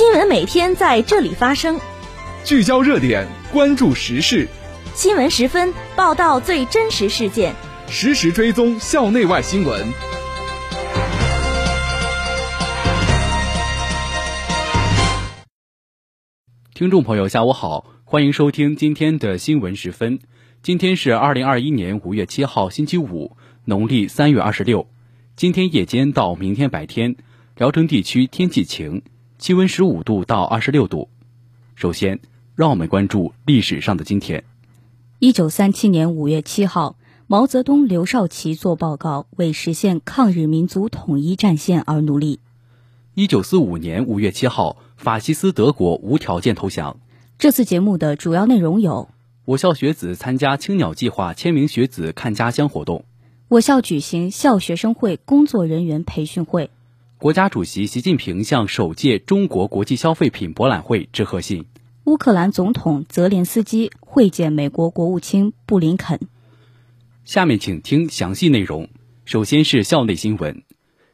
新闻每天在这里发生，聚焦热点，关注时事。新闻十分报道最真实事件，实时追踪校内外新闻。听众朋友，下午好，欢迎收听今天的新闻十分。今天是二零二一年五月七号，星期五，农历三月二十六。今天夜间到明天白天，聊城地区天气晴。气温十五度到二十六度。首先，让我们关注历史上的今天。一九三七年五月七号，毛泽东、刘少奇作报告，为实现抗日民族统一战线而努力。一九四五年五月七号，法西斯德国无条件投降。这次节目的主要内容有：我校学子参加青鸟计划千名学子看家乡活动；我校举行校学生会工作人员培训会。国家主席习近平向首届中国国际消费品博览会致贺信。乌克兰总统泽连斯基会见美国国务卿布林肯。下面请听详细内容。首先是校内新闻。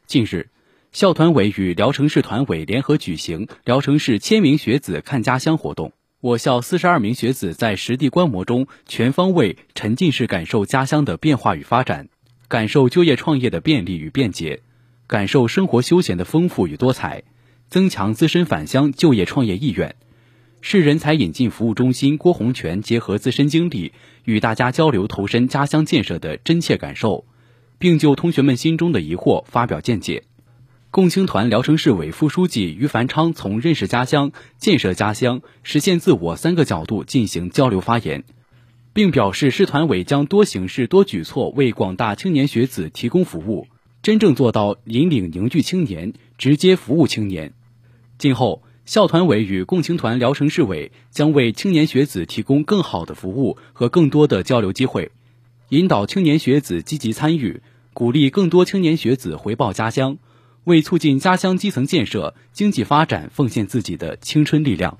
近日，校团委与聊城市团委联合举行聊城市千名学子看家乡活动。我校四十二名学子在实地观摩中，全方位、沉浸式感受家乡的变化与发展，感受就业创业的便利与便捷。感受生活休闲的丰富与多彩，增强自身返乡就业创业意愿。市人才引进服务中心郭洪全结合自身经历，与大家交流投身家乡建设的真切感受，并就同学们心中的疑惑发表见解。共青团聊城市委副书记于凡昌从认识家乡、建设家乡、实现自我三个角度进行交流发言，并表示市团委将多形式多举措为广大青年学子提供服务。真正做到引领凝聚青年，直接服务青年。今后，校团委与共青团聊城市委将为青年学子提供更好的服务和更多的交流机会，引导青年学子积极参与，鼓励更多青年学子回报家乡，为促进家乡基层建设、经济发展奉献自己的青春力量。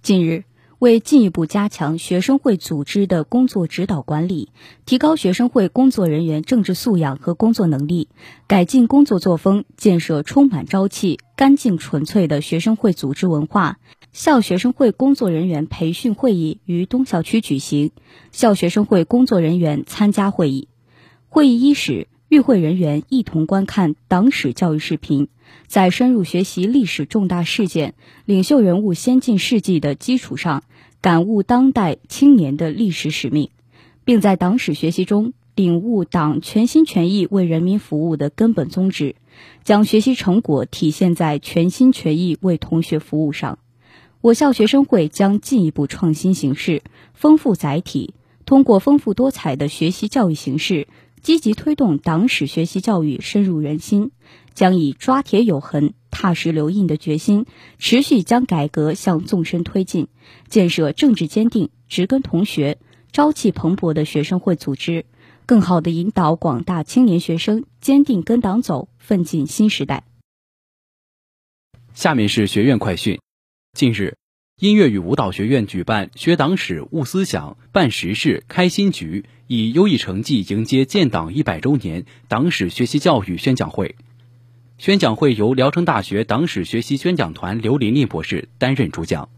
近日。为进一步加强学生会组织的工作指导管理，提高学生会工作人员政治素养和工作能力，改进工作作风，建设充满朝气、干净纯粹的学生会组织文化，校学生会工作人员培训会议于东校区举行，校学生会工作人员参加会议。会议伊始，与会人员一同观看党史教育视频。在深入学习历史重大事件、领袖人物先进事迹的基础上，感悟当代青年的历史使命，并在党史学习中领悟党全心全意为人民服务的根本宗旨，将学习成果体现在全心全意为同学服务上。我校学生会将进一步创新形式，丰富载体，通过丰富多彩的学习教育形式，积极推动党史学习教育深入人心。将以抓铁有痕、踏实留印的决心，持续将改革向纵深推进，建设政治坚定、植根同学、朝气蓬勃的学生会组织，更好地引导广大青年学生坚定跟党走，奋进新时代。下面是学院快讯。近日，音乐与舞蹈学院举办“学党史、悟思想、办实事、开新局”，以优异成绩迎接建党一百周年党史学习教育宣讲会。宣讲会由聊城大学党史学习宣讲团刘琳琳博士担任主讲，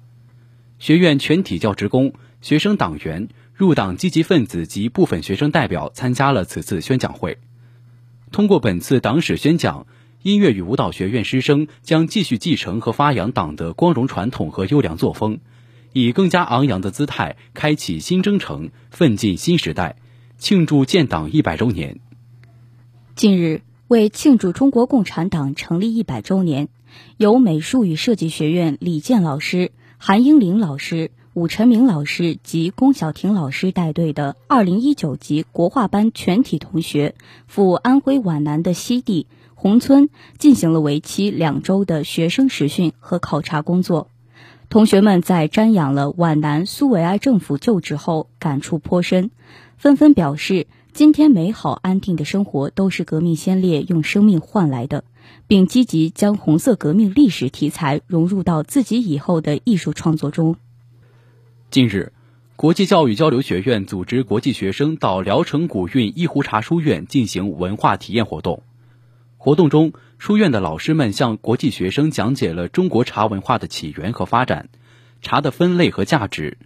学院全体教职工、学生党员、入党积极分子及部分学生代表参加了此次宣讲会。通过本次党史宣讲，音乐与舞蹈学院师生将继续继承和发扬党的光荣传统和优良作风，以更加昂扬的姿态开启新征程，奋进新时代，庆祝建党一百周年。近日。为庆祝中国共产党成立一百周年，由美术与设计学院李健老师、韩英玲老师、武晨明老师及龚晓婷老师带队的二零一九级国画班全体同学赴安徽皖南的西递宏村进行了为期两周的学生实训和考察工作。同学们在瞻仰了皖南苏维埃政府就职后，感触颇深，纷纷表示。今天美好安定的生活都是革命先烈用生命换来的，并积极将红色革命历史题材融入到自己以后的艺术创作中。近日，国际教育交流学院组织国际学生到聊城古韵一壶茶书院进行文化体验活动。活动中，书院的老师们向国际学生讲解了中国茶文化的起源和发展，茶的分类和价值。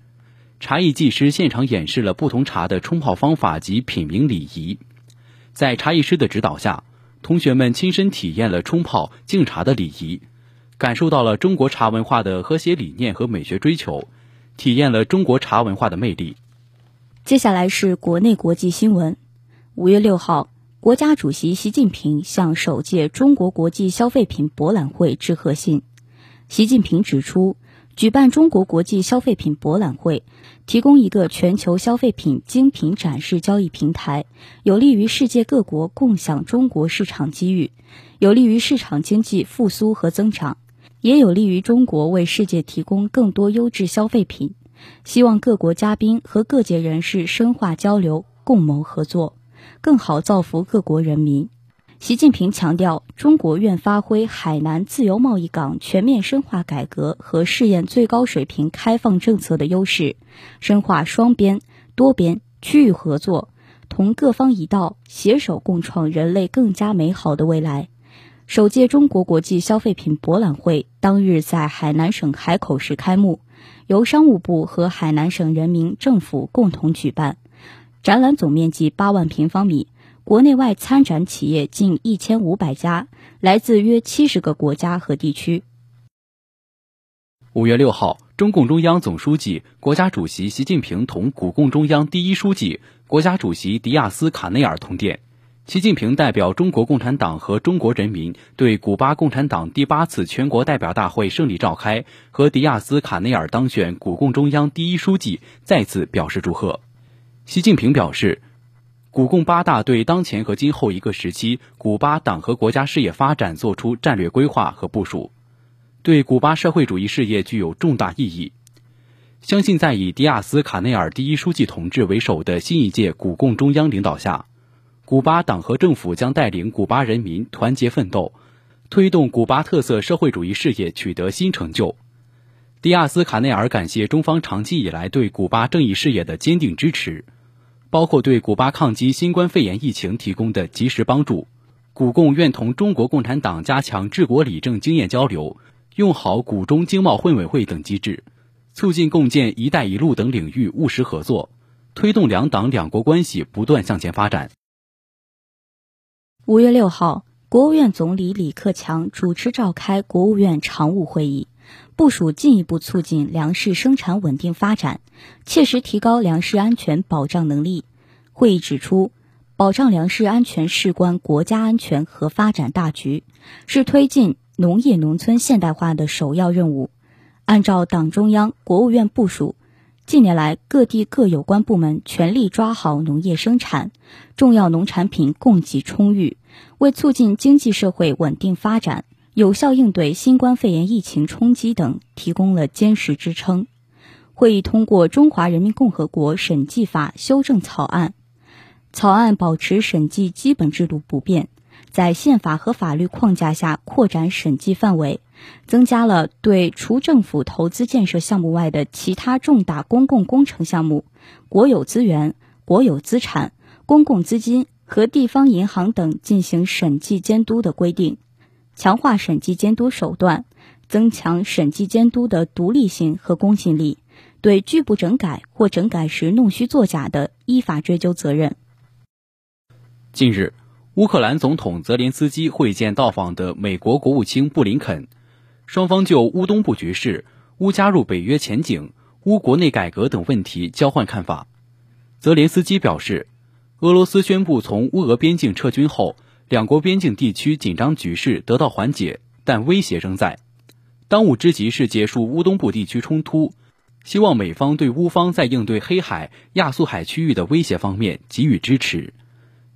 茶艺技师现场演示了不同茶的冲泡方法及品茗礼仪。在茶艺师的指导下，同学们亲身体验了冲泡、敬茶的礼仪，感受到了中国茶文化的和谐理念和美学追求，体验了中国茶文化的魅力。接下来是国内国际新闻。五月六号。国家主席习近平向首届中国国际消费品博览会致贺信。习近平指出，举办中国国际消费品博览会，提供一个全球消费品精品展示交易平台，有利于世界各国共享中国市场机遇，有利于市场经济复苏和增长，也有利于中国为世界提供更多优质消费品。希望各国嘉宾和各界人士深化交流，共谋合作。更好造福各国人民。习近平强调，中国愿发挥海南自由贸易港全面深化改革和试验最高水平开放政策的优势，深化双边、多边、区域合作，同各方一道，携手共创人类更加美好的未来。首届中国国际消费品博览会当日在海南省海口市开幕，由商务部和海南省人民政府共同举办。展览总面积八万平方米，国内外参展企业近一千五百家，来自约七十个国家和地区。五月六号，中共中央总书记、国家主席习近平同古共中央第一书记、国家主席迪亚斯卡内尔通电。习近平代表中国共产党和中国人民对古巴共产党第八次全国代表大会胜利召开和迪亚斯卡内尔当选古共中央第一书记再次表示祝贺。习近平表示，古共八大对当前和今后一个时期古巴党和国家事业发展作出战略规划和部署，对古巴社会主义事业具有重大意义。相信在以迪亚斯卡内尔第一书记同志为首的新一届古共中央领导下，古巴党和政府将带领古巴人民团结奋斗，推动古巴特色社会主义事业取得新成就。迪亚斯卡内尔感谢中方长期以来对古巴正义事业的坚定支持，包括对古巴抗击新冠肺炎疫情提供的及时帮助。古共愿同中国共产党加强治国理政经验交流，用好古中经贸混委会等机制，促进共建“一带一路”等领域务实合作，推动两党两国关系不断向前发展。五月六号，国务院总理李克强主持召开国务院常务会议。部署进一步促进粮食生产稳定发展，切实提高粮食安全保障能力。会议指出，保障粮食安全事关国家安全和发展大局，是推进农业农村现代化的首要任务。按照党中央、国务院部署，近年来各地各有关部门全力抓好农业生产，重要农产品供给充裕，为促进经济社会稳定发展。有效应对新冠肺炎疫情冲击等提供了坚实支撑。会议通过《中华人民共和国审计法》修正草案，草案保持审计基本制度不变，在宪法和法律框架下扩展审计范围，增加了对除政府投资建设项目外的其他重大公共工程项目、国有资源、国有资产、公共资金和地方银行等进行审计监督的规定。强化审计监督手段，增强审计监督的独立性和公信力，对拒不整改或整改时弄虚作假的，依法追究责任。近日，乌克兰总统泽连斯基会见到访的美国国务卿布林肯，双方就乌东部局势、乌加入北约前景、乌国内改革等问题交换看法。泽连斯基表示，俄罗斯宣布从乌俄边境撤军后。两国边境地区紧张局势得到缓解，但威胁仍在。当务之急是结束乌东部地区冲突，希望美方对乌方在应对黑海、亚速海区域的威胁方面给予支持，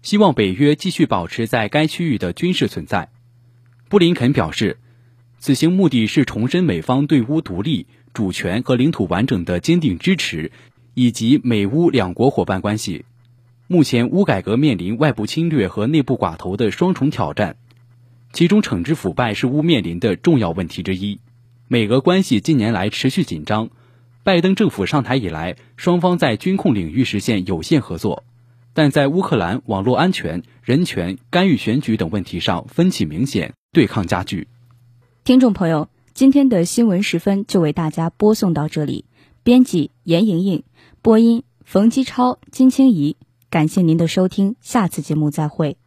希望北约继续保持在该区域的军事存在。布林肯表示，此行目的是重申美方对乌独立、主权和领土完整的坚定支持，以及美乌两国伙伴关系。目前乌改革面临外部侵略和内部寡头的双重挑战，其中惩治腐败是乌面临的重要问题之一。美俄关系近年来持续紧张，拜登政府上台以来，双方在军控领域实现有限合作，但在乌克兰网络安全、人权、干预选举等问题上分歧明显，对抗加剧。听众朋友，今天的新闻时分就为大家播送到这里。编辑：严莹莹，播音：冯基超、金清怡。感谢您的收听下次节目再会。